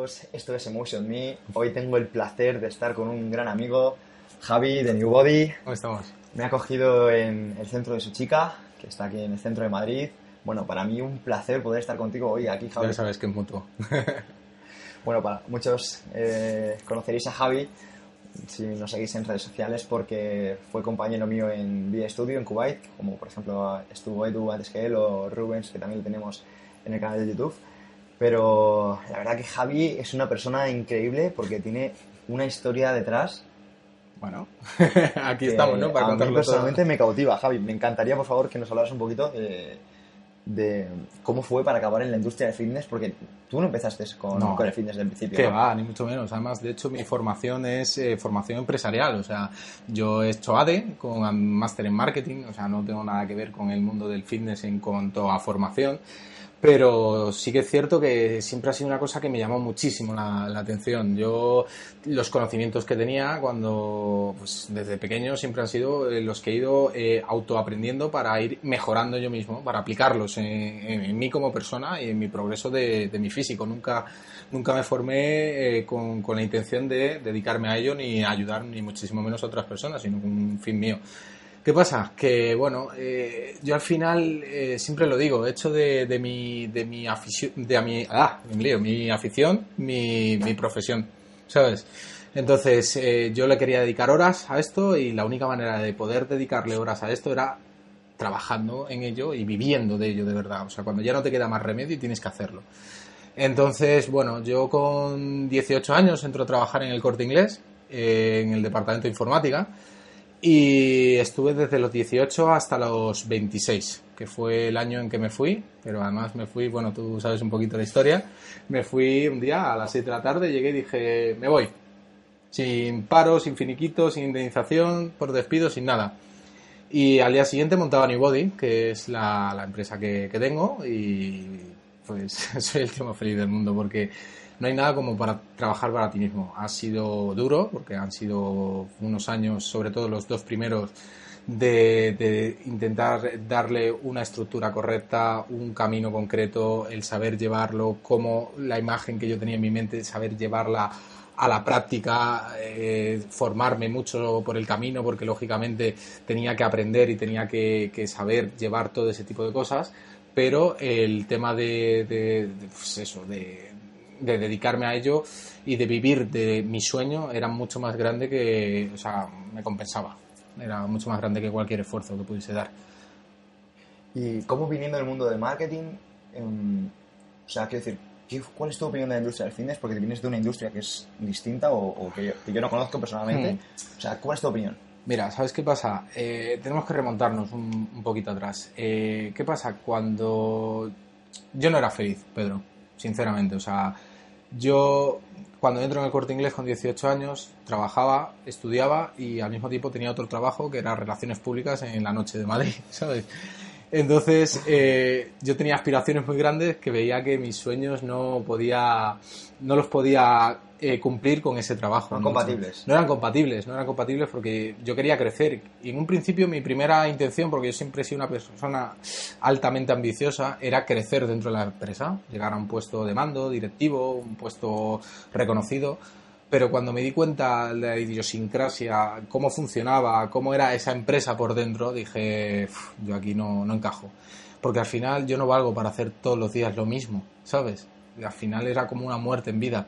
todos, esto es Emotion Me. Hoy tengo el placer de estar con un gran amigo, Javi de New Body. ¿Cómo estamos? Me ha acogido en el centro de su chica, que está aquí en el centro de Madrid. Bueno, para mí un placer poder estar contigo hoy aquí, Javi. Ya sabes que es mutuo. bueno, para muchos eh, conoceréis a Javi si nos seguís en redes sociales porque fue compañero mío en Vía Studio en Kuwait, como por ejemplo estuvo Edu antes que él o Rubens, que también lo tenemos en el canal de YouTube. Pero la verdad que Javi es una persona increíble porque tiene una historia detrás. Bueno, aquí estamos, ¿no? Para a mí personalmente me cautiva, Javi. Me encantaría, por favor, que nos hablaras un poquito de, de cómo fue para acabar en la industria del fitness, porque tú no empezaste con, con el fitness del principio. Que va, ni mucho menos. Además, de hecho, mi formación es eh, formación empresarial. O sea, yo he hecho ADE con máster en marketing, o sea, no tengo nada que ver con el mundo del fitness en cuanto a formación. Pero sí que es cierto que siempre ha sido una cosa que me llamó muchísimo la, atención. Yo, los conocimientos que tenía cuando, pues desde pequeño siempre han sido eh, los que he ido eh, autoaprendiendo para ir mejorando yo mismo, para aplicarlos en, mí como persona y en mi progreso de, mi físico. Nunca, nunca me formé eh, con, con la intención de dedicarme a ello ni ayudar ni muchísimo menos a otras personas, sino con un fin mío. ¿Qué pasa? Que, bueno, eh, yo al final eh, siempre lo digo, he hecho de, mi, de mi afición, de mi, ah, mi afición, mi, mi profesión, ¿sabes? Entonces, eh, yo le quería dedicar horas a esto y la única manera de poder dedicarle horas a esto era trabajando en ello y viviendo de ello de verdad. O sea, cuando ya no te queda más remedio y tienes que hacerlo. Entonces, bueno, yo con 18 años entro a trabajar en el corte inglés, en el departamento de informática. Y estuve desde los 18 hasta los 26, que fue el año en que me fui, pero además me fui, bueno, tú sabes un poquito la historia, me fui un día a las 7 de la tarde, llegué y dije, me voy, sin paro, sin finiquito, sin indemnización, por despido, sin nada. Y al día siguiente montaba New Body, que es la, empresa que, que tengo, y pues soy el tío más feliz del mundo porque no hay nada como para trabajar para ti mismo. Ha sido duro, porque han sido unos años, sobre todo los dos primeros, de, intentar darle una estructura correcta, un camino concreto, el saber llevarlo, como la imagen que yo tenía en mi mente, saber llevarla a la práctica, eh, formarme mucho por el camino, porque lógicamente tenía que aprender y tenía que, saber llevar todo ese tipo de cosas, pero el tema de, de pues eso, de, de dedicarme a ello y de vivir de mi sueño era mucho más grande que, o sea, me compensaba. Era mucho más grande que cualquier esfuerzo que pudiese dar. ¿Y cómo viniendo del mundo del marketing? Em, o sea, quiero decir, ¿cuál es tu opinión de la industria del fitness? Porque vienes de una industria que es distinta o, que, yo, no conozco personalmente. Hmm. O sea, ¿cuál es tu opinión? Mira, ¿sabes qué pasa? Eh, tenemos que remontarnos un, un poquito atrás. Eh, ¿Qué pasa cuando yo no era feliz, Pedro? Sinceramente, o sea, yo, cuando entro en el corte inglés con 18 años, trabajaba, estudiaba y al mismo tiempo tenía otro trabajo que era relaciones públicas en la noche de Madrid, ¿sabes? Entonces, eh, yo tenía aspiraciones muy grandes que veía que mis sueños no podía, no los podía eh, cumplir con ese trabajo. No, compatibles. No eran compatibles, no eran compatibles porque yo quería crecer. Y en un principio mi primera intención, porque yo siempre he sido una persona altamente ambiciosa, era crecer dentro de la empresa, llegar a un puesto de mando, directivo, un puesto reconocido. Pero cuando me di cuenta de la idiosincrasia, cómo funcionaba, cómo era esa empresa por dentro, dije, yo aquí no, no encajo. Porque al final yo no valgo para hacer todos los días lo mismo, ¿sabes? Al final era como una muerte en vida.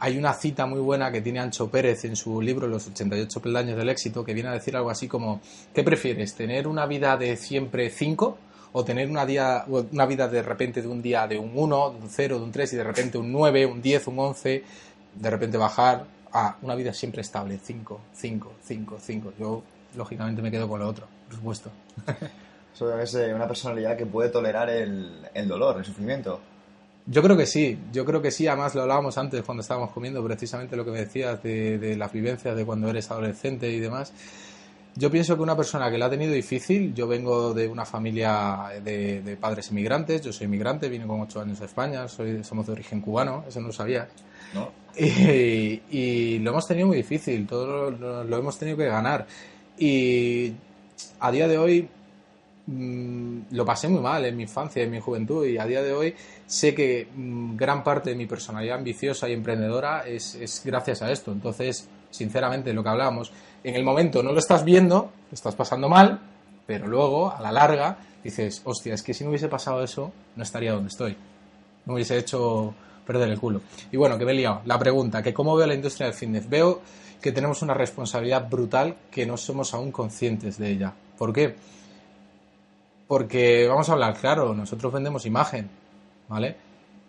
Hay una cita muy buena que tiene Ancho Pérez en su libro Los 88 peldaños del éxito que viene a decir algo así como, ¿qué prefieres? ¿Tener una vida de siempre 5 o tener una, día, una vida de repente de un día de un 1, de un 0, de un 3 y de repente un 9, un 10, un 11, de repente bajar a una vida siempre estable, 5, 5, 5, 5. Yo lógicamente me quedo con lo otro, por supuesto. Eso es una personalidad que puede tolerar el, el dolor, el sufrimiento. Yo creo que sí, yo creo que sí, además lo hablábamos antes cuando estábamos comiendo, precisamente lo que me decías de, de las vivencias de cuando eres adolescente y demás. Yo pienso que una persona que la ha tenido difícil, yo vengo de una familia de, padres inmigrantes, yo soy inmigrante, vine con ocho años a España, soy, somos de origen cubano, eso no lo sabía. ¿No? Y, lo hemos tenido muy difícil, todo lo, lo hemos tenido que ganar. Y a día de hoy mm, lo pasé muy mal en mi infancia, en mi juventud y a día de hoy sé que mm, gran parte de mi personalidad ambiciosa y emprendedora es, es gracias a esto. Entonces, sinceramente, lo que hablábamos, en el momento no lo estás viendo, lo estás pasando mal, pero luego, a la larga, dices, hostia, es que si no hubiese pasado eso, no estaría donde estoy. No hubiese hecho perder el culo. Y bueno, que me he liado. La pregunta, que cómo veo la industria del fitness. Veo que tenemos una responsabilidad brutal que no somos aún conscientes de ella. ¿Por qué? Porque, vamos a hablar claro, nosotros vendemos imagen, ¿vale?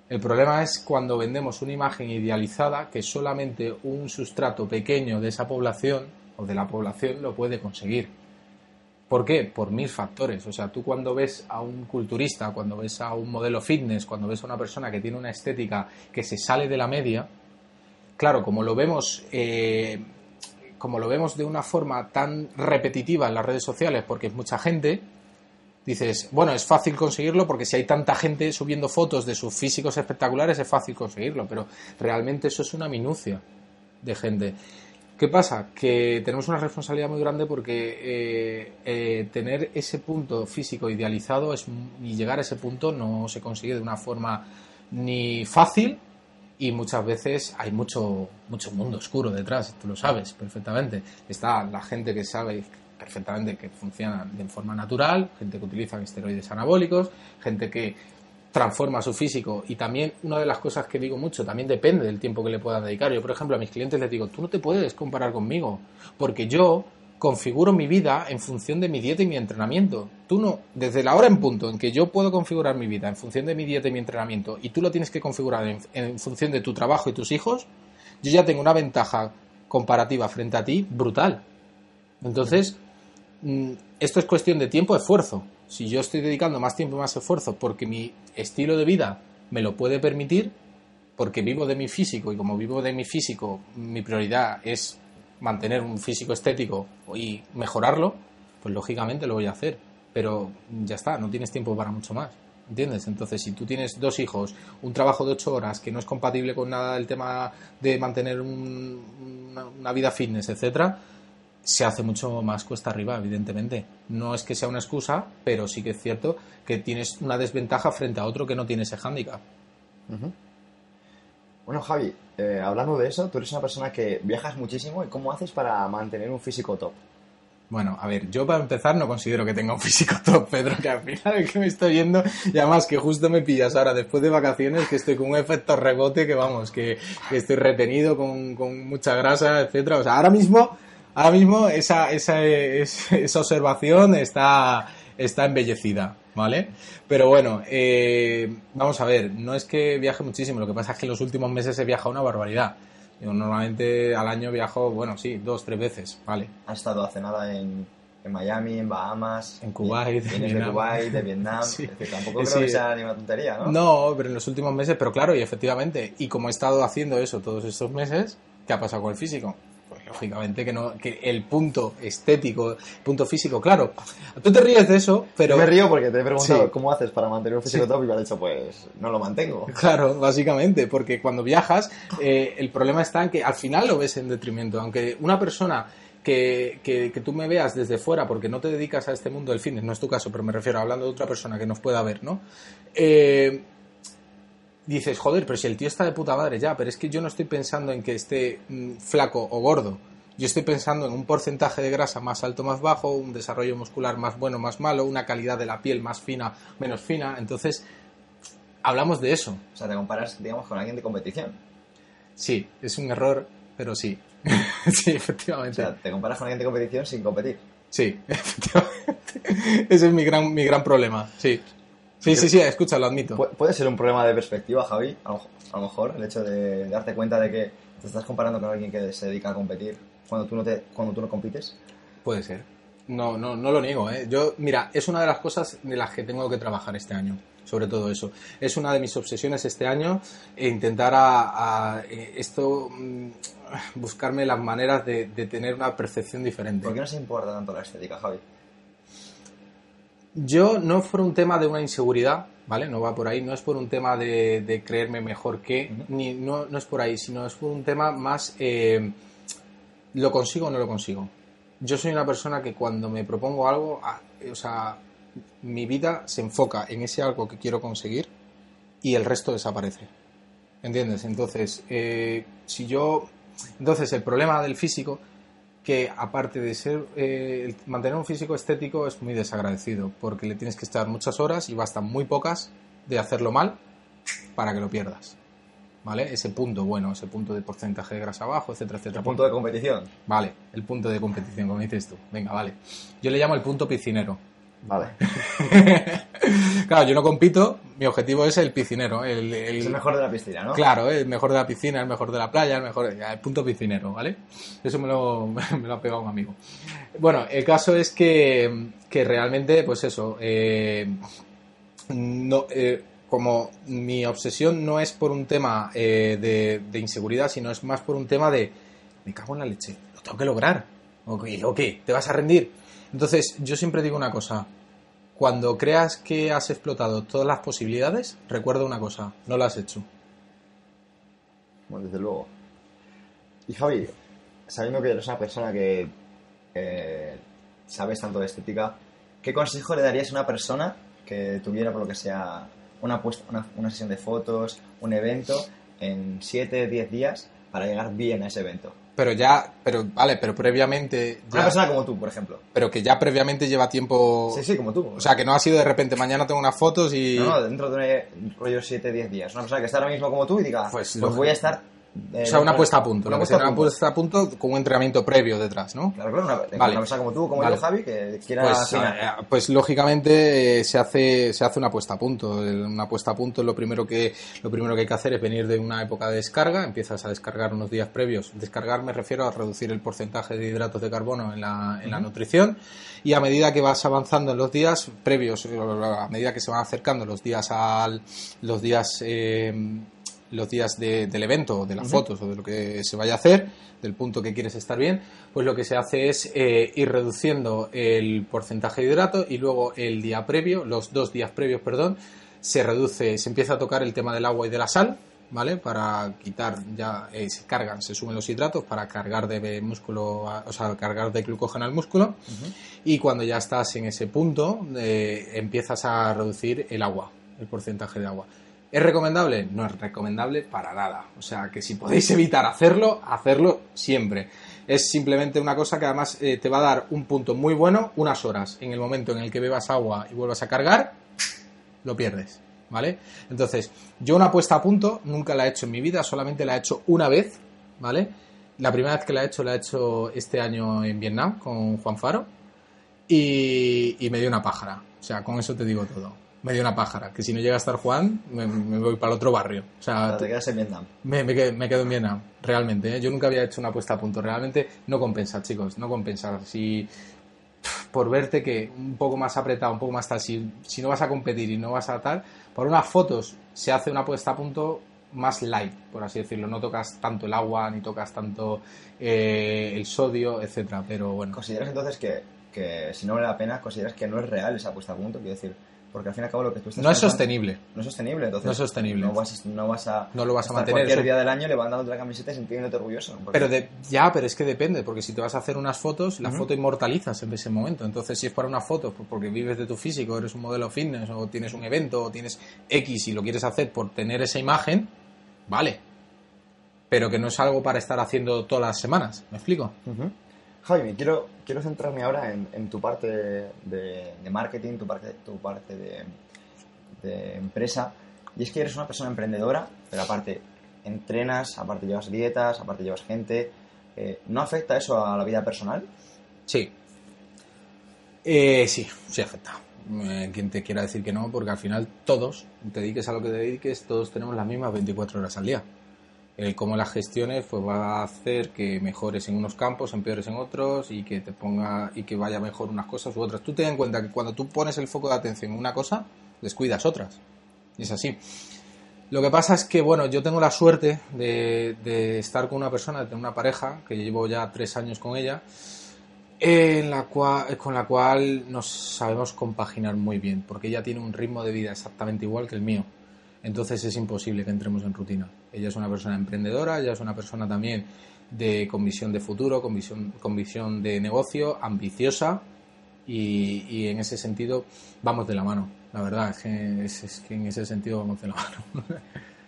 El problema es cuando vendemos una imagen idealizada que solamente un sustrato pequeño de esa población o de la población lo puede conseguir. ¿Por qué? Por mil factores. O sea, tú cuando ves a un culturista, cuando ves a un modelo fitness, cuando ves a una persona que tiene una estética que se sale de la media, claro, como lo vemos, eh, como lo vemos de una forma tan repetitiva en las redes sociales, porque es mucha gente, dices, bueno, es fácil conseguirlo porque si hay tanta gente subiendo fotos de sus físicos espectaculares es fácil conseguirlo, pero realmente eso es una minucia de gente. ¿Qué pasa? Que tenemos una responsabilidad muy grande porque eh, eh, tener ese punto físico idealizado es, y llegar a ese punto no se consigue de una forma ni fácil y muchas veces hay mucho, mucho mundo oscuro detrás, tú lo sabes perfectamente. Está la gente que sabe perfectamente que funciona de forma natural, gente que utiliza esteroides anabólicos, gente que transforma su físico y también una de las cosas que digo mucho, también depende del tiempo que le puedan dedicar. Yo, por ejemplo, a mis clientes les digo, tú no te puedes comparar conmigo, porque yo configuro mi vida en función de mi dieta y mi entrenamiento. Tú no, desde la hora en punto en que yo puedo configurar mi vida en función de mi dieta y mi entrenamiento y tú lo tienes que configurar en, función de tu trabajo y tus hijos, yo ya tengo una ventaja comparativa frente a ti brutal. Entonces, esto es cuestión de tiempo, esfuerzo si yo estoy dedicando más tiempo más esfuerzo porque mi estilo de vida me lo puede permitir, porque vivo de mi físico y como vivo de mi físico, mi prioridad es mantener un físico estético y mejorarlo, pues lógicamente lo voy a hacer. Pero ya está, no tienes tiempo para mucho más. ¿Entiendes? Entonces, si tú tienes dos hijos, un trabajo de ocho horas que no es compatible con nada del tema de mantener una, una vida fitness, etcétera, se hace mucho más cuesta arriba, evidentemente. No es que sea una excusa, pero sí que es cierto que tienes una desventaja frente a otro que no tiene ese hándicap. Bueno, Javi, eh, hablando de eso, tú eres una persona que viajas muchísimo y ¿cómo haces para mantener un físico top? Bueno, a ver, yo para empezar no considero que tenga un físico top, Pedro, que al final es que me estoy yendo, y además que justo me pillas ahora después de vacaciones, que estoy con un efecto rebote, que vamos, que, estoy retenido con, con mucha grasa, etcétera. O sea, ahora mismo ahora mismo esa, esa, esa observación está, está embellecida, ¿vale? Pero bueno, eh, vamos a ver, no es que viaje muchísimo, lo que pasa es que en los últimos meses he viajado una barbaridad. Yo normalmente al año viajo, bueno, sí, dos, tres veces, ¿vale? Has estado hace nada en, en Miami, en Bahamas. En Kuwait. Vienes de Kuwait, de Vietnam. sí. tampoco creo que sea ni una tontería, ¿no? No, pero en los últimos meses, pero claro, y efectivamente, y como he estado haciendo eso todos estos meses, ¿qué ha pasado con el físico? Lógicamente que no que el punto estético, punto físico, claro. Tú te ríes de eso, pero me río porque te he preguntado cómo haces para mantener un físico top y me has dicho pues no lo mantengo. Claro, básicamente, porque cuando viajas eh, el problema está en que al final lo ves en detrimento, aunque una persona que, que, que, tú me veas desde fuera porque no te dedicas a este mundo del fitness, no es tu caso, pero me refiero hablando de otra persona que nos pueda ver, ¿no? Eh, dices, joder, pero si el tío está de puta madre ya, pero es que yo no estoy pensando en que esté mm, flaco o gordo. Yo estoy pensando en un porcentaje de grasa más alto, más bajo, un desarrollo muscular más bueno, más malo, una calidad de la piel más fina, menos fina. Entonces, hablamos de eso. O sea, te comparas, digamos, con alguien de competición. Sí, es un error, pero sí. sí, efectivamente. O sea, te comparas con alguien de competición sin competir. Sí, efectivamente. Ese es mi gran, mi gran problema, sí. Sí, sí, sí, escucha, lo admito. Puede ser un problema de perspectiva, Javi, a lo, mejor, el hecho de darte cuenta de que te estás comparando con alguien que se dedica a competir cuando tú no, te, cuando tú no compites. Puede ser. No, no, no lo niego, ¿eh? Yo, mira, es una de las cosas de las que tengo que trabajar este año, sobre todo eso. Es una de mis obsesiones este año e intentar a, eh, esto mm, buscarme las maneras de, de tener una percepción diferente. ¿Por qué no se importa tanto la estética, Javi? Yo no por un tema de una inseguridad, ¿vale? No va por ahí, no es por un tema de, creerme mejor que, ni no, no, es por ahí, sino es por un tema más, eh, ¿lo consigo o no lo consigo? Yo soy una persona que cuando me propongo algo, ah, o sea, mi vida se enfoca en ese algo que quiero conseguir y el resto desaparece. ¿Entiendes? Entonces, eh, si yo... Entonces, el problema del físico, que aparte de ser... eh, mantener un físico estético es muy desagradecido, porque le tienes que estar muchas horas y bastan muy pocas de hacerlo mal para que lo pierdas. ¿Vale? Ese punto, bueno, ese punto de porcentaje de grasa bajo, etcétera, etcétera. El punto de competición. Vale, el punto de competición, como dices tú. Venga, vale. Yo le llamo el punto piscinero. Vale. claro, yo no compito, mi objetivo es el piscinero. El, el- Es el mejor de la piscina, ¿no? Claro, el mejor de la piscina, el mejor de la playa, el mejor. El punto piscinero, ¿vale? Eso me lo, me lo ha pegado un amigo. Bueno, el caso es que, que realmente, pues eso, eh, no, eh, como mi obsesión no es por un tema eh, de, de inseguridad, sino es más por un tema de me cago en la leche, lo tengo que lograr. ¿O qué? ¿O qué? ¿Te vas a rendir? Entonces, yo siempre digo una cosa. Cuando creas que has explotado todas las posibilidades, recuerda una cosa, no lo has hecho. Bueno, desde luego. Y Javi, sabiendo que eres una persona que sabes tanto de estética, ¿qué consejo le darías a una persona que tuviera, por lo que sea, una, puesta, una sesión de fotos, un evento, en 7, 10 días para llegar bien a ese evento? Pero ya, pero vale, pero previamente, Una persona como tú, por ejemplo. pero que ya previamente lleva tiempo, Sí, sí, como tú. o sea, que no ha sido de repente mañana tengo unas fotos y No, no, dentro de un rollo 7, 10 días. Una persona que está ahora mismo como tú y diga, Pues pues, voy a estar... eh, o sea, una puesta a punto, Una lo que puesta una punto. puesta a punto con un entrenamiento previo detrás, ¿no? Claro, claro, una, Vale. una persona como tú, como Vale. yo, Javi, que quiera Pues, afinar. eh, pues lógicamente eh, se hace se hace una puesta a punto. Una puesta a punto lo primero que lo primero que hay que hacer es venir de una época de descarga, empiezas a descargar unos días previos. Descargar me refiero a reducir el porcentaje de hidratos de carbono en la, en la nutrición y a medida que vas avanzando en los días previos, a medida que se van acercando los días al los días eh, los días de- del evento, de las fotos o de lo que se vaya a hacer, del punto que quieres estar bien, pues lo que se hace es eh, ir reduciendo el porcentaje de hidrato y luego el día previo, los dos días previos, perdón, se reduce, se empieza a tocar el tema del agua y de la sal, ¿vale? Para quitar ya, eh, se cargan, se suben los hidratos para cargar de músculo, a- o sea, cargar de glucógeno al músculo y cuando ya estás en ese punto eh, empiezas a reducir el agua, el porcentaje de agua. ¿Es recomendable? No es recomendable para nada. O sea, que si podéis evitar hacerlo, hacerlo siempre. Es simplemente una cosa que además eh, te va a dar un punto muy bueno, unas horas. En el momento en el que bebas agua y vuelvas a cargar, lo pierdes. ¿Vale? Entonces, yo una puesta a punto nunca la he hecho en mi vida, solamente la he hecho una vez, ¿vale? La primera vez que la he hecho la he hecho este año en Vietnam con Juan Faro y, y me dio una pájara. O sea, con eso te digo todo. Me dio una pájara, que si no llega a estar Juan, me, me voy para el otro barrio. O sea, te quedas en Vietnam. me, me quedo, me quedo en Vietnam, realmente. ¿eh? Yo nunca había hecho una puesta a punto. Realmente no compensa, chicos, no compensa. Si por verte que un poco más apretado, un poco más tal, si, si no vas a competir y no vas a tal, por unas fotos se hace una puesta a punto más light, por así decirlo. No tocas tanto el agua, ni tocas tanto eh, el sodio, etcétera. Pero bueno, ¿Consideras entonces que, que si no vale la pena, consideras que no es real esa puesta a punto? Quiero decir, porque al fin y al cabo lo que tú estás no es sostenible. No es sostenible, entonces. No es sostenible. No vas, no vas a. No lo vas a mantener, Cualquier eso- día del año levantándote la camiseta y sintiéndote orgulloso. porque- Pero de, ya, pero es que depende, porque si te vas a hacer unas fotos, la foto inmortalizas en ese momento. Entonces, si es para una foto, pues porque vives de tu físico, eres un modelo fitness, o tienes un evento, o tienes X y lo quieres hacer por tener esa imagen, vale. Pero que no es algo para estar haciendo todas las semanas, ¿me explico? Javi, quiero, quiero centrarme ahora en, en tu parte de, marketing, tu parte, tu parte de, de empresa. Y es que eres una persona emprendedora, pero aparte entrenas, aparte llevas dietas, aparte llevas gente. Eh, ¿No afecta eso a la vida personal? Sí. Eh, sí, sí afecta. Eh, quien te quiera decir que no, porque al final todos, te dediques a lo que te dediques, todos tenemos las mismas 24 horas al día. El cómo las gestiones pues va a hacer que mejores en unos campos, empeores en otros y que te ponga y que vaya mejor unas cosas u otras. Tú ten en cuenta que cuando tú pones el foco de atención en una cosa, descuidas otras. Y es así. Lo que pasa es que, bueno, yo tengo la suerte de, de estar con una persona, de tener una pareja, que llevo ya tres años con ella, en la cual, con la cual nos sabemos compaginar muy bien, porque ella tiene un ritmo de vida exactamente igual que el mío. Entonces es imposible que entremos en rutina. Ella es una persona emprendedora, ella es una persona también de con visión de futuro, con visión, con visión de negocio, ambiciosa, Y, y en ese sentido vamos de la mano. La verdad es que, es, es que en ese sentido vamos de la mano.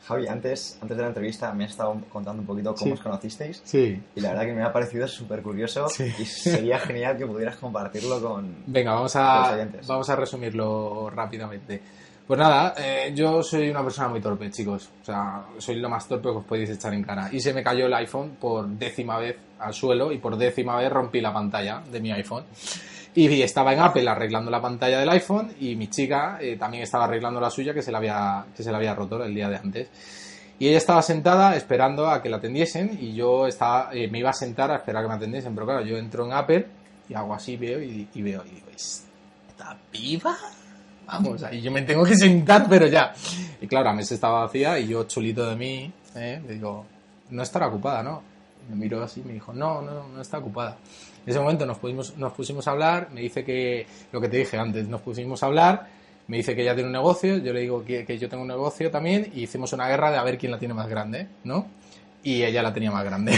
Javi, antes, antes de la entrevista me has estado contando un poquito cómo Sí. os conocisteis Sí. y la verdad que me ha parecido súper curioso Sí. y sería genial que pudieras compartirlo con... Venga, vamos Con los a, vamos a resumirlo rápidamente. Pues nada, eh, yo soy una persona muy torpe, chicos. O sea, soy lo más torpe que os podéis echar en cara. Y se me cayó el iPhone por décima vez al suelo y por décima vez rompí la pantalla de mi iPhone. Y estaba en Apple arreglando la pantalla del iPhone y mi chica eh, también estaba arreglando la suya que se la había, que se la había roto el día de antes. Y ella estaba sentada esperando a que la atendiesen y yo estaba, eh, me iba a sentar a esperar que me atendiesen. Pero claro, yo entro en Apple y hago así, veo y, y veo y digo, ¿está viva? Vamos, ahí yo me tengo que sentar, pero ya. Y claro, la mesa estaba vacía y yo chulito de mí, ¿eh? le digo, no estará ocupada, ¿no? Me miró así y me dijo, no, no, no está ocupada. En ese momento nos pusimos, nos pusimos a hablar, me dice que, lo que te dije antes, nos pusimos a hablar, me dice que ella tiene un negocio, yo le digo que, que yo tengo un negocio también y hicimos una guerra de a ver quién la tiene más grande, ¿no? Y ella la tenía más grande.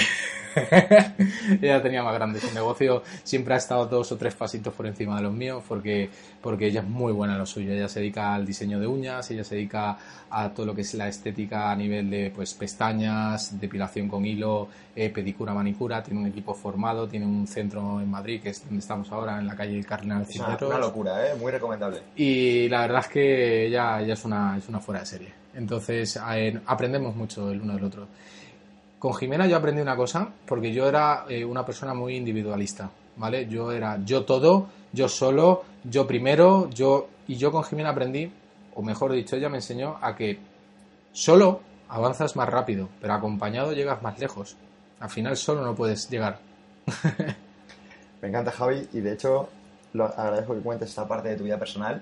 ella tenía más grande. Su negocio siempre ha estado dos o tres pasitos por encima de los míos porque, porque ella es muy buena en lo suyo. Ella se dedica al diseño de uñas, ella se dedica a todo lo que es la estética a nivel de pues pestañas, depilación con hilo, eh, pedicura, manicura. Tiene un equipo formado, tiene un centro en Madrid que es donde estamos ahora, en la calle Cardenal Es una, Cisneros. una locura, ¿eh? Muy recomendable. Y la verdad es que ella, ella es, una, es una fuera de serie. Entonces aprendemos mucho el uno del otro. Con Jimena yo aprendí una cosa, porque yo era eh, una persona muy individualista, ¿vale? Yo era yo todo, yo solo, yo primero, yo... Y yo con Jimena aprendí, o mejor dicho, ella me enseñó a que solo avanzas más rápido, pero acompañado llegas más lejos. Al final solo no puedes llegar. Me encanta Javi y de hecho lo agradezco que cuentes esta parte de tu vida personal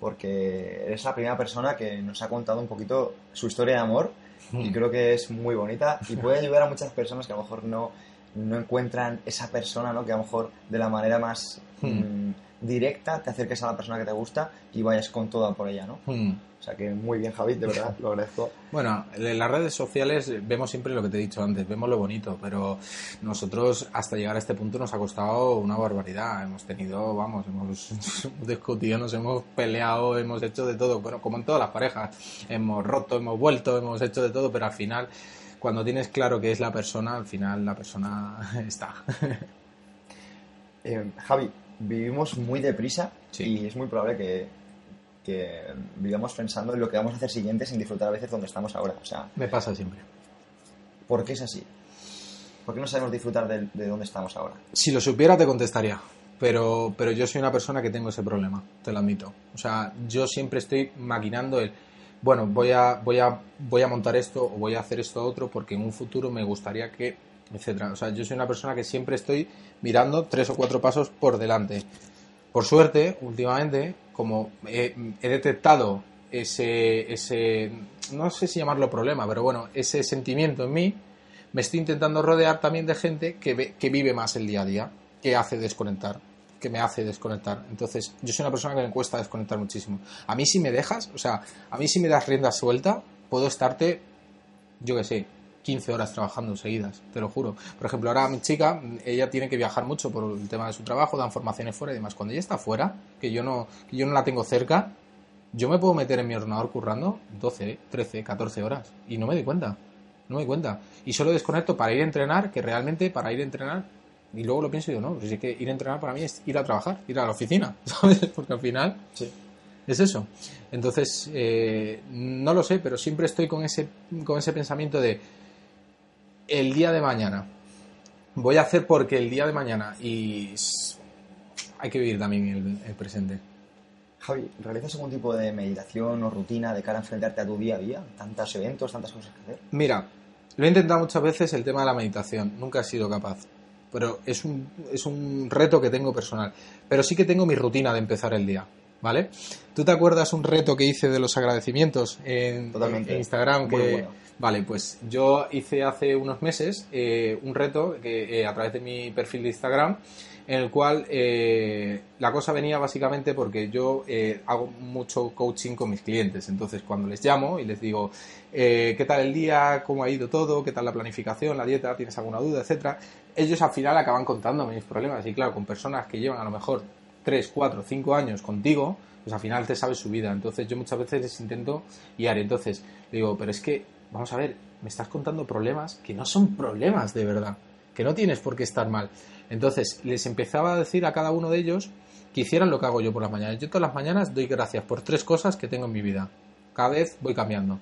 porque eres la primera persona que nos ha contado un poquito su historia de amor y creo que es muy bonita y puede ayudar a muchas personas que a lo mejor no, no encuentran esa persona, ¿no? Que a lo mejor de la manera más mm, directa te acerques a la persona que te gusta y vayas con toda por ella, ¿no? Hmm. O sea que muy bien Javi, de verdad, lo agradezco. Bueno, en las redes sociales vemos siempre lo que te he dicho antes, vemos lo bonito, pero nosotros hasta llegar a este punto nos ha costado una barbaridad. Hemos tenido, vamos, hemos discutido, nos hemos peleado, hemos hecho de todo, bueno, como en todas las parejas. Hemos roto, hemos vuelto, hemos hecho de todo, pero al final, cuando tienes claro que es la persona, al final la persona está. Eh, Javi, vivimos muy deprisa Sí. y es muy probable que, que vivamos pensando en lo que vamos a hacer siguiente sin disfrutar a veces donde estamos ahora. O sea, Me pasa siempre. ¿por qué es así? ¿Por qué no sabemos disfrutar de, de donde estamos ahora? Si lo supiera te contestaría, pero, pero yo soy una persona que tengo ese problema, te lo admito. O sea, yo siempre estoy maquinando el, bueno, voy a, voy a, voy a montar esto o voy a hacer esto otro porque en un futuro me gustaría que, etcétera. O sea, yo soy una persona que siempre estoy mirando tres o cuatro pasos por delante. Por suerte, últimamente, como he, detectado ese, ese, no sé si llamarlo problema, pero bueno, ese sentimiento en mí, me estoy intentando rodear también de gente que, ve- que vive más el día a día, que hace desconectar, que me hace desconectar. Entonces, yo soy una persona que me cuesta desconectar muchísimo. A mí si me dejas, o sea, a mí si me das rienda suelta, puedo estarte, yo qué sé, 15 horas trabajando seguidas, te lo juro. Por ejemplo, ahora mi chica, ella tiene que viajar mucho por el tema de su trabajo, dan formaciones fuera y demás. Cuando ella está fuera, que yo no, que yo no la tengo cerca, yo me puedo meter en mi ordenador currando 12, 13, 14 horas y no me doy cuenta. No me doy cuenta. Y solo desconecto para ir a entrenar, que realmente para ir a entrenar, y luego lo pienso y digo, no, pues es que ir a entrenar para mí es ir a trabajar, ir a la oficina, ¿sabes? Porque al final Sí. es eso. Entonces, eh, no lo sé, pero siempre estoy con ese, con ese pensamiento de el día de mañana. Voy a hacer porque el día de mañana y hay que vivir también el, el presente. Javi, ¿realizas algún tipo de meditación o rutina de cara a enfrentarte a tu día a día? Tantos eventos, tantas cosas que hacer. Mira, lo he intentado muchas veces el tema de la meditación, nunca he sido capaz. Pero es un, es un reto que tengo personal. Pero sí que tengo mi rutina de empezar el día, ¿vale? ¿Tú te acuerdas un reto que hice de los agradecimientos en, Totalmente. en Instagram? Muy que, bueno. Vale, pues yo hice hace unos meses eh, un reto que, eh, a través de mi perfil de Instagram en el cual eh, la cosa venía básicamente porque yo eh, hago mucho coaching con mis clientes. Entonces, cuando les llamo y les digo, eh, ¿qué tal el día? ¿Cómo ha ido todo? ¿Qué tal la planificación? ¿La dieta? ¿Tienes alguna duda? Etcétera. Ellos al final acaban contándome mis problemas. Y claro, con personas que llevan a lo mejor 3, 4, 5 años contigo, pues al final te sabes su vida. Entonces yo muchas veces les intento guiar. Entonces digo, pero es que, vamos a ver, me estás contando problemas que no son problemas de verdad, que no tienes por qué estar mal. Entonces les empezaba a decir a cada uno de ellos que hicieran lo que hago yo por las mañanas. Yo todas las mañanas doy gracias por tres cosas que tengo en mi vida. Cada vez voy cambiando.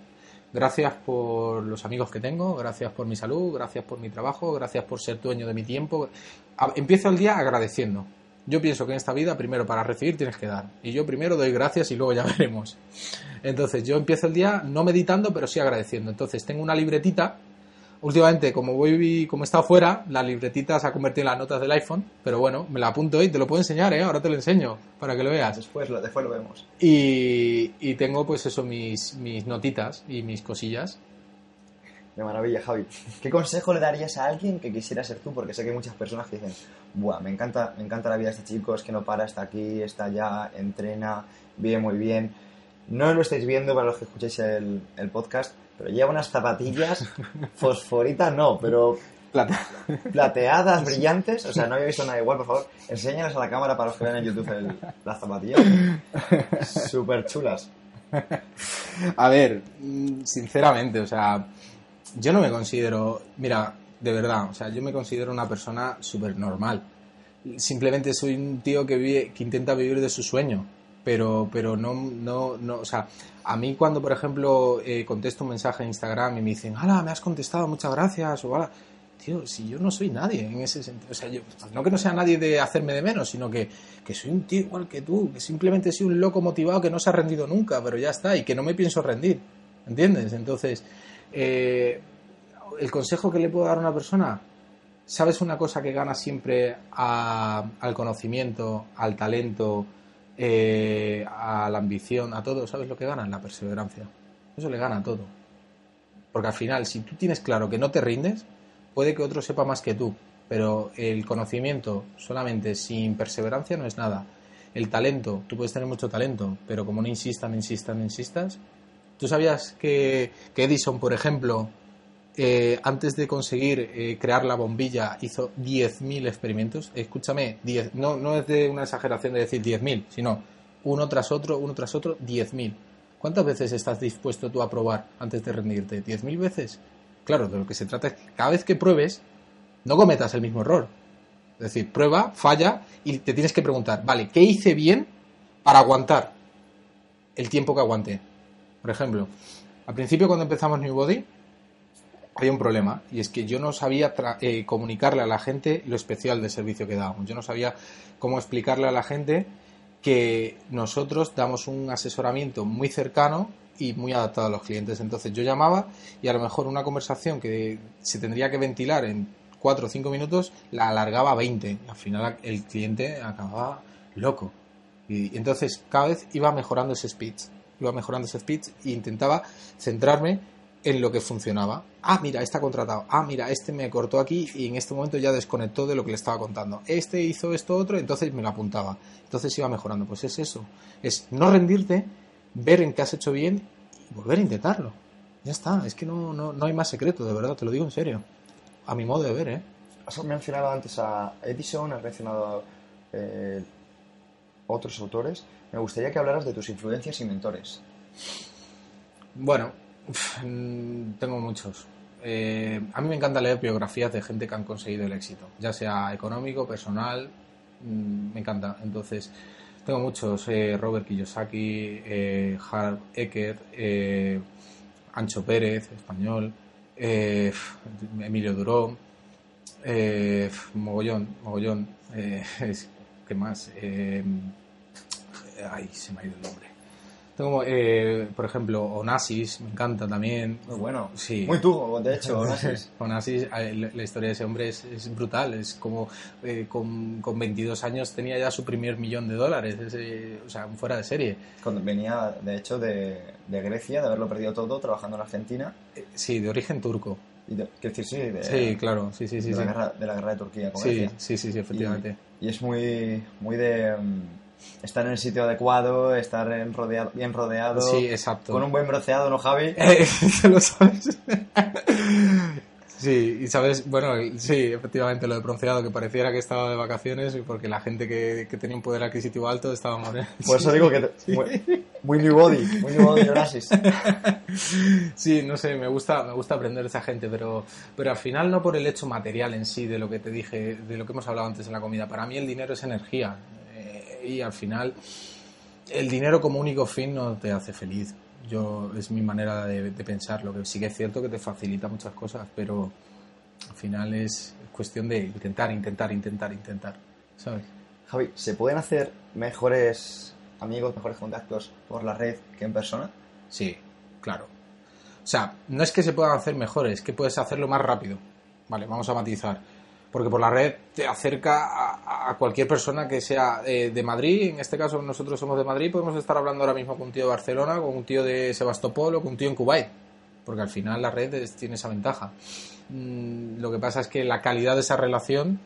Gracias por los amigos que tengo, gracias por mi salud, gracias por mi trabajo, gracias por ser dueño de mi tiempo. Empiezo el día agradeciendo. Yo pienso que en esta vida primero para recibir tienes que dar. Y yo primero doy gracias y luego ya veremos. Entonces yo empiezo el día no meditando, pero sí agradeciendo. Entonces tengo una libretita. Últimamente, como voy, como estado fuera, la libretita se ha convertido en las notas del iPhone. Pero bueno, me la apunto y te lo puedo enseñar, ¿eh? Ahora te lo enseño para que lo veas. Después lo, después lo vemos. Y, y tengo pues eso, mis, mis notitas y mis cosillas de maravilla, Javi. ¿Qué consejo le darías a alguien que quisiera ser tú? Porque sé que hay muchas personas que dicen, Buah, me encanta, me encanta la vida de este chico, es que no para, está aquí, está allá, entrena, vive muy bien. No lo estáis viendo para los que escucháis el, podcast, pero lleva unas zapatillas fosforitas, no, pero plateadas, brillantes. O sea, no había visto nada igual, por favor. Enséñalas a la cámara para los que ven en YouTube las zapatillas. Súper chulas. A ver, mm, sinceramente, o sea, yo no me considero, mira, de verdad, o sea, yo me considero una persona súper normal. Simplemente soy un tío que, vive, que intenta vivir de su sueño, pero, pero no, no, no, o sea, a mí cuando, por ejemplo, eh, contesto un mensaje en Instagram y me dicen, ¡Hala, me has contestado, muchas gracias! o ¡Hala! Tío, si yo no soy nadie en ese sentido, o sea, yo, no que no sea nadie de hacerme de menos, sino que, que soy un tío igual que tú, que simplemente soy un loco motivado que no se ha rendido nunca, pero ya está, y que no me pienso rendir, ¿entiendes? Entonces, eh, el consejo que le puedo dar a una persona, ¿sabes una cosa que gana siempre al conocimiento, al talento, eh, a la ambición, a todo? ¿Sabes lo que gana? La perseverancia. Eso le gana a todo. Porque al final, si tú tienes claro que no te rindes, puede que otro sepa más que tú, pero el conocimiento solamente sin perseverancia no es nada. El talento, tú puedes tener mucho talento, pero como no insistan, insistan, insistas. ¿Tú sabías que, Edison, por ejemplo, eh, antes de conseguir eh, crear la bombilla, hizo 10.000 experimentos. Escúchame, 10, no, no es de una exageración de decir 10.000, sino uno tras otro, uno tras otro, 10.000. ¿Cuántas veces estás dispuesto tú a probar antes de rendirte? ¿10.000 veces? Claro, de lo que se trata es que cada vez que pruebes, no cometas el mismo error. Es decir, prueba, falla y te tienes que preguntar, vale, ¿qué hice bien para aguantar el tiempo que aguanté? Por ejemplo, al principio cuando empezamos New Body, había un problema y es que yo no sabía eh, comunicarle a la gente lo especial del servicio que dábamos. Yo no sabía cómo explicarle a la gente que nosotros damos un asesoramiento muy cercano y muy adaptado a los clientes. Entonces yo llamaba y a lo mejor una conversación que se tendría que ventilar en 4 o 5 minutos la alargaba a 20. Al final el cliente acababa loco. Y entonces cada vez iba mejorando ese speech. Iba mejorando ese speech e intentaba centrarme en lo que funcionaba. Ah, mira, está contratado. Ah, mira, este me cortó aquí y en este momento ya desconectó de lo que le estaba contando. Este hizo esto otro, entonces me lo apuntaba. Entonces iba mejorando. Pues es eso. Es no rendirte, ver en qué has hecho bien y volver a intentarlo. Ya está. Es que no, no, hay más secreto, de verdad, te lo digo en serio. A mi modo de ver, ¿eh? Has mencionado antes a Edison, has mencionado eh, otros autores. Me gustaría que hablaras de tus influencias y mentores. Bueno, Mm, tengo muchos. Eh, a mí me encanta leer biografías de gente que han conseguido el éxito, ya sea económico, personal, mm, me encanta. Entonces, tengo muchos, eh, Robert Kiyosaki, eh, Harv Eker, eh, Ancho Pérez, español, Emilio Duró, mogollón, mogollón, ¿qué más? Ay, se me ha ido el nombre. Tengo, eh, por ejemplo, Onassis, me encanta también. Muy bueno. Sí. Muy tú, de hecho, Onassis. Onassis, eh, la historia de ese hombre es, brutal. Es como eh, con, con, 22 años tenía ya su primer millón de dólares. o sea, fuera de serie. Cuando venía, de hecho, de, de, Grecia, de haberlo perdido todo, trabajando en Argentina. sí, de origen turco. Y decir, sí, de, sí, claro, sí, sí, sí. De, La, guerra, de la guerra de Turquía con sí, Sí, sí, sí, efectivamente. Y, es muy, muy de... Mm, estar en el sitio adecuado, estar rodeado, bien rodeado. Sí, exacto. Con un buen bronceado, ¿no, Javi? lo sabes. Sí, y sabes, bueno, sí, efectivamente, lo de bronceado, que pareciera que estaba de vacaciones, porque la gente que, que tenía un poder adquisitivo alto estaba morena. Por eso digo que te- muy, muy new body, muy new body Onassis. Sí, no sé, me gusta, me gusta aprender de esa gente, pero, pero al final no por el hecho material en sí de lo que te dije, de lo que hemos hablado antes en la comida. Para mí el dinero es energía eh, y al final el dinero como único fin no te hace feliz. Yo es mi manera de, de pensar. Lo que sí que es cierto que te facilita muchas cosas, pero al final es cuestión de intentar, intentar, intentar, intentar, ¿sabes? Javi, ¿se pueden hacer mejores amigos, mejores contactos por la red que en persona? Sí, claro. O sea, no es que se puedan hacer mejores, es que puedes hacerlo más rápido. Vale, vamos a matizar. Porque por la red te acerca a, cualquier persona que sea eh, de Madrid. En este caso, nosotros somos de Madrid. Podemos estar hablando ahora mismo con un tío de Barcelona, con un tío de Sebastopol o con un tío en Kuwait. Porque al final la red tiene esa ventaja. Mm, lo que pasa es que la calidad de esa relación,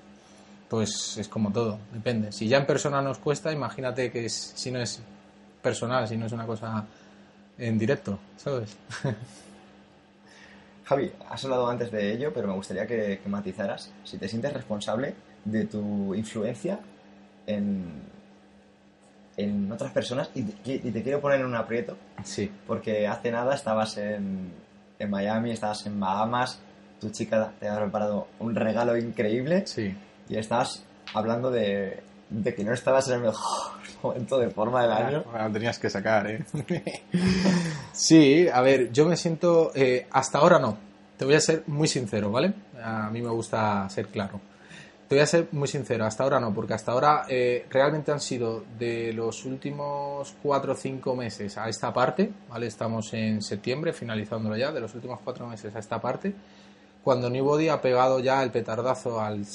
pues es como todo, depende. Si ya en persona nos cuesta, imagínate que es- si no es personal, si no es una cosa en directo, ¿sabes? Javi, has hablado antes de ello, pero me gustaría que, que matizaras si te sientes responsable de tu influencia en, en otras personas y te, y te quiero poner en un aprieto Sí. porque hace nada estabas en, en Miami, estabas en Bahamas, tu chica te ha preparado un regalo increíble Sí. y estabas hablando de, de que no estabas en el mejor momento de forma del año. Bueno, tenías que sacar, ¿eh? sí, a ver, yo me siento... eh, hasta ahora no. Te voy a ser muy sincero, ¿vale? A mí me gusta ser claro. Te voy a ser muy sincero, hasta ahora no, porque hasta ahora eh, realmente han sido de los últimos cuatro o cinco meses a esta parte, ¿vale? Estamos en septiembre, finalizándolo ya, de los últimos cuatro meses a esta parte, cuando Newbody ha pegado ya el petardazo al...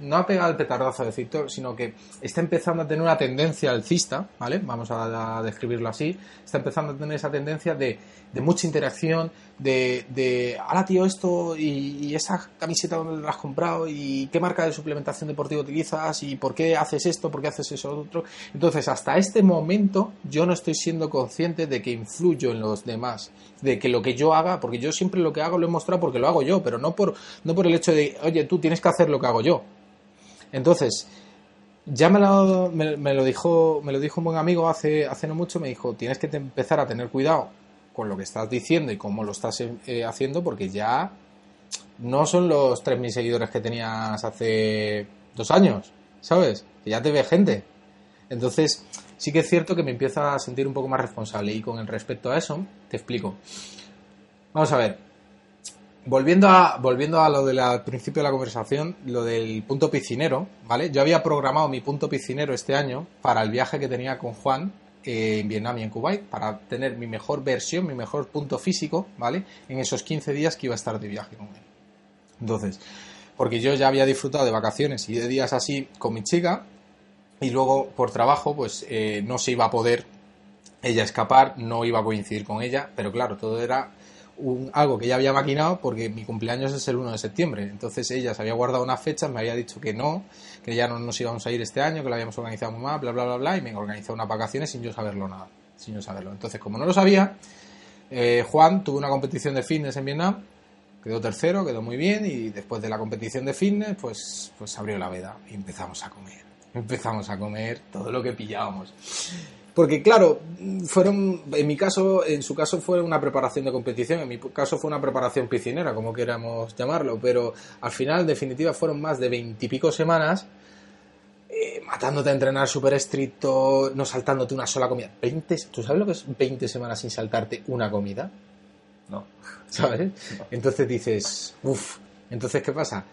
No ha pegado el petardazo de Victor, sino que está empezando a tener una tendencia alcista, ¿vale? Vamos a, describirlo así. Está empezando a tener esa tendencia de, de mucha interacción, de, de, ahora tío, esto y, y esa camiseta dónde la has comprado y qué marca de suplementación deportiva utilizas y por qué haces esto, por qué haces eso otro. Entonces, hasta este momento yo no estoy siendo consciente de que influyo en los demás, de que lo que yo haga, porque yo siempre lo que hago lo he mostrado porque lo hago yo, pero no por, no por el hecho de, oye, tú tienes que hacer lo que hago yo. Entonces, ya me lo, me, me lo dijo me lo dijo un buen amigo hace, hace no mucho, me dijo, tienes que empezar a tener cuidado con lo que estás diciendo y cómo lo estás eh, haciendo, porque ya no son los 3.000 seguidores que tenías hace dos años, ¿sabes? Que ya te ve gente. Entonces, sí que es cierto que me empiezo a sentir un poco más responsable y con el respecto a eso, te explico. Vamos a ver. Volviendo a, volviendo a lo del principio de la conversación, lo del punto piscinero, ¿vale? Yo había programado mi punto piscinero este año para el viaje que tenía con Juan eh, en Vietnam y en Kuwait, para tener mi mejor versión, mi mejor punto físico, ¿vale? En esos 15 días que iba a estar de viaje con él. Entonces, porque yo ya había disfrutado de vacaciones y de días así con mi chica, y luego por trabajo, pues eh, no se iba a poder ella escapar, no iba a coincidir con ella, pero claro, todo era algo que ella había maquinado porque mi cumpleaños es el 1 de septiembre. Entonces ella se había guardado una fecha, me había dicho que no, que ya no nos íbamos a ir este año, que lo habíamos organizado mal, bla, bla, bla, bla, y me organizó unas vacaciones sin yo saberlo nada, sin yo saberlo. Entonces, como no lo sabía, eh, Juan tuvo una competición de fitness en Vietnam, quedó tercero, quedó muy bien, y después de la competición de fitness, pues, pues abrió la veda y empezamos a comer. Empezamos a comer todo lo que pillábamos. Porque claro, fueron, en mi caso, en su caso fue una preparación de competición, en mi caso fue una preparación piscinera, como queramos llamarlo, pero al final, en definitiva, fueron más de veintipico semanas eh, matándote a entrenar súper estricto, no saltándote una sola comida. 20, ¿Tú sabes lo que es 20 semanas sin saltarte una comida? No. ¿Sabes? Entonces dices, uff, entonces ¿qué pasa?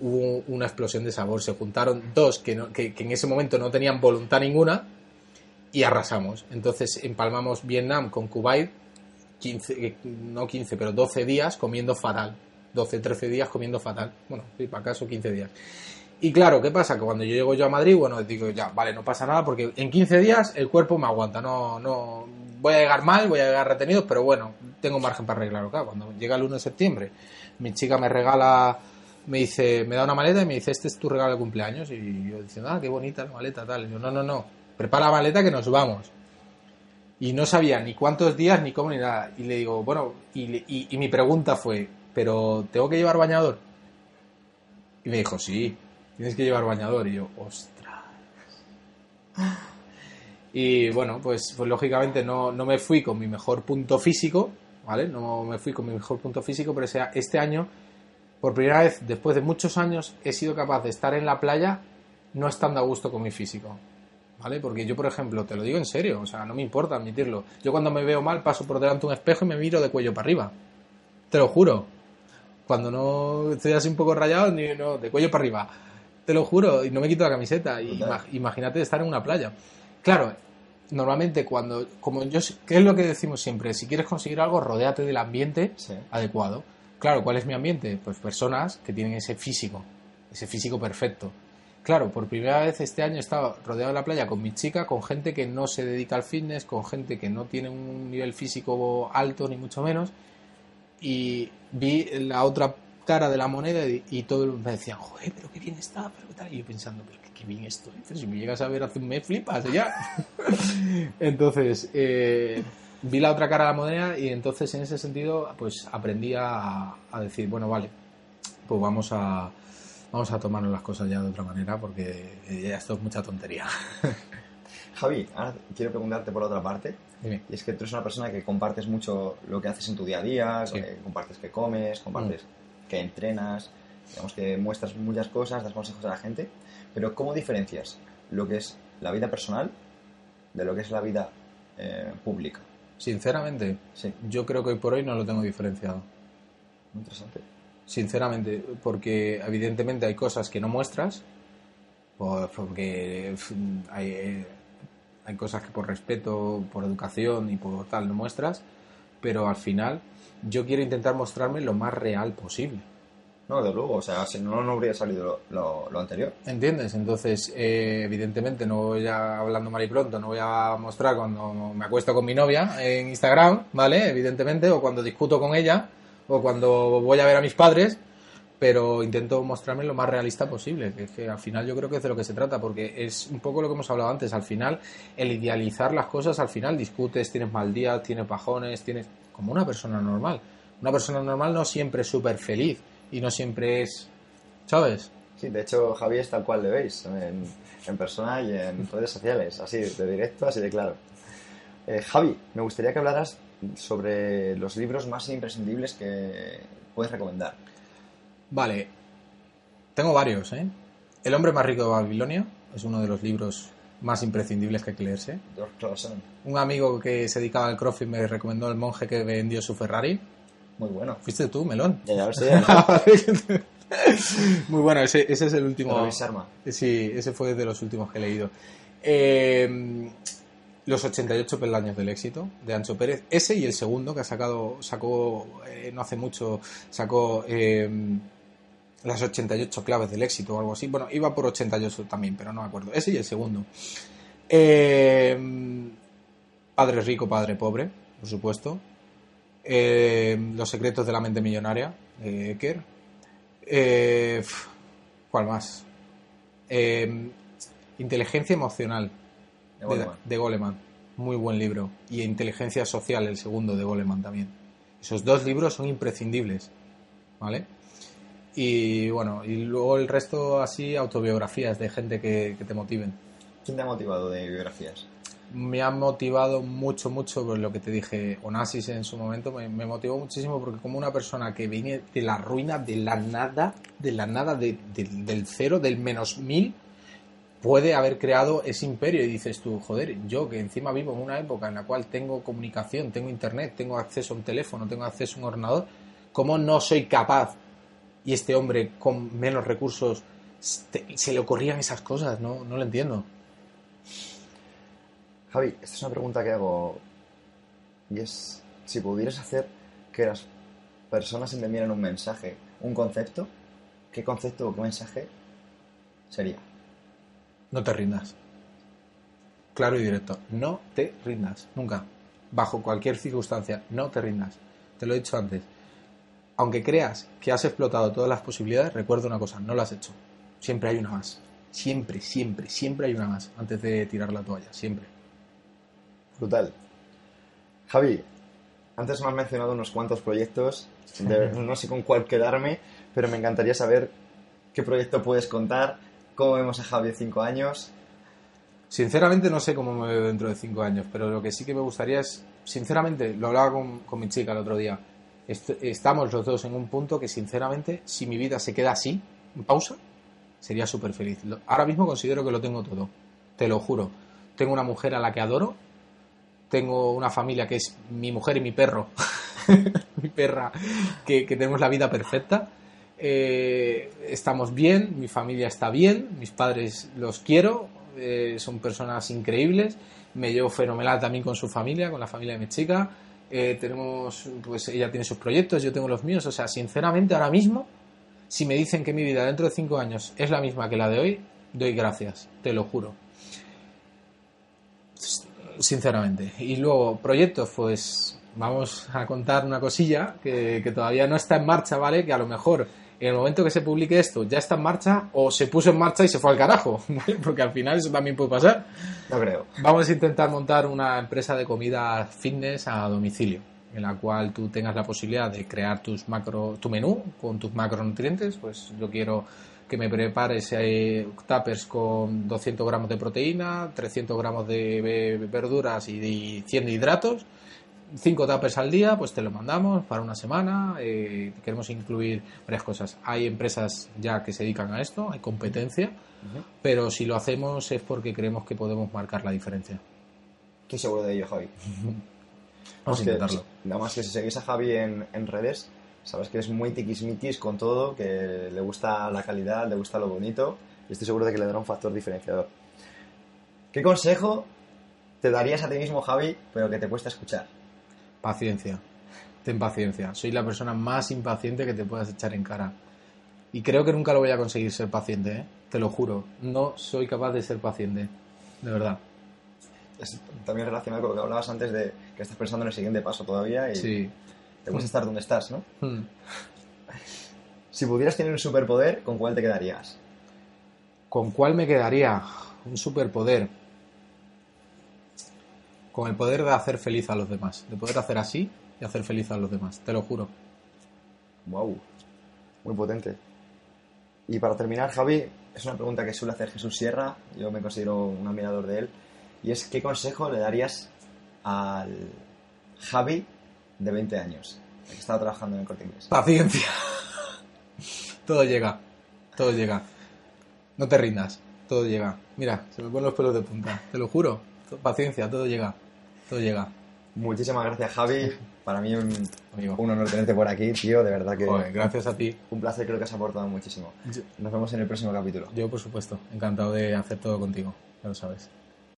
Hubo una explosión de sabor, se juntaron dos que, no- que- que en ese momento no tenían voluntad ninguna y arrasamos. Entonces empalmamos Vietnam con Kuwait, 15, eh, no 15, pero 12 días comiendo fatal. 12, 13 días comiendo fatal. Bueno, sí, para acaso 15 días. Y claro, ¿qué pasa? Que cuando yo llego yo a Madrid, bueno, digo ya, vale, no pasa nada porque en 15 días el cuerpo me aguanta. No, no, voy a llegar mal, voy a llegar retenido, pero bueno, tengo margen para arreglarlo. Cuando llega el 1 de septiembre, mi chica me regala, me dice, me da una maleta y me dice, este es tu regalo de cumpleaños. Y yo diciendo, ah, qué bonita la maleta, tal. Y yo, no, no, no, prepara la maleta que nos vamos. Y no sabía ni cuántos días, ni cómo, ni nada. Y le digo, bueno, y, y- mi pregunta fue, pero ¿tengo que llevar bañador? Y me dijo, sí, tienes que llevar bañador. Y yo, ostras. Y bueno, pues, pues lógicamente no, no me fui con mi mejor punto físico, ¿vale? No me fui con mi mejor punto físico, pero ese- este año, por primera vez, después de muchos años, he sido capaz de estar en la playa no estando a gusto con mi físico. ¿Vale? Porque yo, por ejemplo, te lo digo en serio, o sea, no me importa admitirlo. Yo cuando me veo mal paso por delante de un espejo y me miro de cuello para arriba. Te lo juro. Cuando no estoy así un poco rayado, ni, no, de cuello para arriba. Te lo juro, y no me quito la camiseta. Y Total. ima- imagínate estar en una playa. Claro, normalmente cuando, como yo, ¿qué es lo que decimos siempre? Si quieres conseguir algo, rodéate del ambiente Sí. adecuado. Claro, ¿cuál es mi ambiente? Pues personas que tienen ese físico, ese físico perfecto. Claro, por primera vez este año he estado rodeado de la playa con mi chica, con gente que no se dedica al fitness, con gente que no tiene un nivel físico alto ni mucho menos, y vi la otra cara de la moneda y, todo me decían, joder, pero qué bien está, pero qué tal. Y yo pensando, pero qué, bien estoy. Pero si me llegas a ver hace un mes, flipas ya. entonces, eh, vi la otra cara de la moneda y entonces en ese sentido, pues aprendí a, a decir, bueno, vale, pues vamos a, vamos a tomarnos las cosas ya de otra manera porque eh, ya esto es mucha tontería. Javi, ahora quiero preguntarte por otra parte. Dime. Y es que tú eres una persona que compartes mucho lo que haces en tu día a día, Sí. Mm. que compartes que comes, compartes que entrenas, digamos que muestras muchas cosas, das consejos a la gente, pero ¿cómo diferencias lo que es la vida personal de lo que es la vida eh, pública? Sinceramente, Sí, yo creo que hoy por hoy no lo tengo diferenciado. muy interesante. Sinceramente, porque evidentemente hay cosas que no muestras, por- porque hay, hay cosas que por respeto, por educación y por tal no muestras, pero al final yo quiero intentar mostrarme lo más real posible. No, de luego, o sea, si no, no habría salido lo, lo- lo anterior. ¿Entiendes? Entonces, eh, evidentemente, no voy a, hablando mal y pronto, no voy a mostrar cuando me acuesto con mi novia en Instagram, ¿vale? Evidentemente, o cuando discuto con ella, o cuando voy a ver a mis padres, pero intento mostrarme lo más realista posible, que es que al final yo creo que es de lo que se trata, porque es un poco lo que hemos hablado antes, al final, el idealizar las cosas, al final discutes, tienes mal día, tienes bajones, tienes como una persona normal. Una persona normal no siempre es súper feliz y no siempre es, ¿sabes? Sí, de hecho, Javi es tal cual le veis, en, en persona y en redes sociales, así de directo, así de claro. Eh, Javi, me gustaría que hablaras sobre los libros más imprescindibles que puedes recomendar. Vale, tengo varios, ¿eh? El hombre más rico de Babilonia es uno de los libros más imprescindibles que hay que leerse. Un amigo que se dedicaba al crossfit me recomendó El monje que vendió su Ferrari. muy bueno. ¿Fuiste tú, Melón? Ya, ya lo sé. ya. Muy bueno, ese, ese es el último. Sí, ese fue de los últimos que he leído. Eh, los 88 peldaños del éxito de Ancho Pérez. Ese y el segundo que ha sacado, sacó eh, no hace mucho, sacó eh, las 88 claves del éxito o algo así. Bueno, iba por 88 también, pero no me acuerdo. Ese y el segundo. Eh, padre rico, padre pobre, por supuesto. Eh, los secretos de la mente millonaria, de Eker. ¿Cuál más? Inteligencia emocional De de, Goleman. de Goleman. Muy buen libro. Y Inteligencia social, el segundo de Goleman también. Esos dos libros son imprescindibles. ¿Vale? Y bueno, y luego el resto así, autobiografías de gente que, que te motiven. ¿Quién te ha motivado de biografías? Me ha motivado mucho, mucho por lo que te dije, Onassis en su momento, me, me motivó muchísimo porque como una persona que viene de la ruina, de la nada, de la nada, de- de- del cero, del menos mil, puede haber creado ese imperio y dices tú, joder, yo que encima vivo en una época en la cual tengo comunicación, tengo internet, tengo acceso a un teléfono, tengo acceso a un ordenador, ¿cómo no soy capaz? Y este hombre con menos recursos se le ocurrían esas cosas, no, no lo entiendo. Javi, esta es una pregunta que hago y es, si pudieras hacer que las personas entendieran un mensaje, un concepto, ¿qué concepto o qué mensaje sería? No te rindas. Claro y directo. No te rindas. Nunca. Bajo cualquier circunstancia. No te rindas. Te lo he dicho antes. Aunque creas que has explotado todas las posibilidades, recuerda una cosa. No lo has hecho. Siempre hay una más. Siempre, siempre, siempre hay una más. Antes de tirar la toalla. Siempre. Brutal. Javi, antes me has mencionado unos cuantos proyectos no sé con cuál quedarme, pero me encantaría saber qué proyecto puedes contar, cómo vemos a Javi 5 años. Sinceramente no sé cómo me veo dentro de 5 años, pero lo que sí que me gustaría es, sinceramente, lo hablaba con mi chica el otro día, estamos los dos en un punto que sinceramente, si mi vida se queda así, en pausa, sería súper feliz. Ahora mismo considero que lo tengo todo, te lo juro. Tengo una mujer a la que adoro, tengo una familia que es mi mujer y mi perro, mi perra, que, tenemos la vida perfecta. Eh, estamos bien, mi familia está bien, mis padres los quiero, eh, son personas increíbles, me llevo fenomenal también con su familia, con la familia de mi chica. Eh, tenemos, pues ella tiene sus proyectos, yo tengo los míos. O sea, sinceramente, ahora mismo, si me dicen que mi vida dentro de cinco años es la misma que la de hoy, doy gracias, te lo juro sinceramente. Y luego, proyectos, pues vamos a contar una cosilla que, todavía no está en marcha, ¿vale? Que a lo mejor en el momento que se publique esto ya está en marcha o se puso en marcha y se fue al carajo, porque al final eso también puede pasar. No creo. Vamos a intentar montar una empresa de comida fitness a domicilio, en la cual tú tengas la posibilidad de crear tus macro, tu menú con tus macronutrientes. Pues yo quiero que me prepares eh, tuppers con 200 gramos de proteína, 300 gramos de verduras y, 100 de hidratos. 5 tuppers al día, pues te lo mandamos para una semana. Eh, queremos incluir varias cosas. Hay empresas ya que se dedican a esto, hay competencia, pero si lo hacemos es porque creemos que podemos marcar la diferencia. Estoy seguro de ello, Javi. Vamos a intentarlo. nada más que si seguís a Javi en, en redes, Sabes que es muy tiquismiquis con todo, que le gusta la calidad, le gusta lo bonito y estoy seguro de que le dará un factor diferenciador. ¿Qué consejo te darías a ti mismo, Javi, pero que te cuesta escuchar? Paciencia. Ten paciencia. Soy la persona más impaciente que te puedas echar en cara. Y creo que nunca lo voy a conseguir ser paciente, ¿eh? te lo juro. No soy capaz de ser paciente. De verdad. Es también relacionado con lo que hablabas antes de que estás pensando en el siguiente paso todavía y sí. Te gusta estar donde estás, ¿no? Hmm. Si pudieras tener un superpoder, ¿con cuál te quedarías? ¿Con cuál me quedaría? Un superpoder. Con el poder de hacer feliz a los demás. De poder hacer así y hacer feliz a los demás. Te lo juro. Wow. Muy potente. Y para terminar, Javi, es una pregunta que suele hacer Jesús Sierra. Yo me considero un admirador de él. Y es, ¿qué consejo le darías al Javi de 20 años, que estaba trabajando en el corte inglés. Paciencia. todo llega, todo llega. No te rindas, todo llega. Mira, se me ponen los pelos de punta, te lo juro. Paciencia, todo llega, todo llega. Muchísimas gracias, Javi. Para mí un, un honor tenerte por aquí, tío. De verdad que. gracias a ti. Un placer, creo que has aportado muchísimo. Nos vemos en el próximo capítulo. Yo, por supuesto, encantado de hacer todo contigo, ya lo sabes.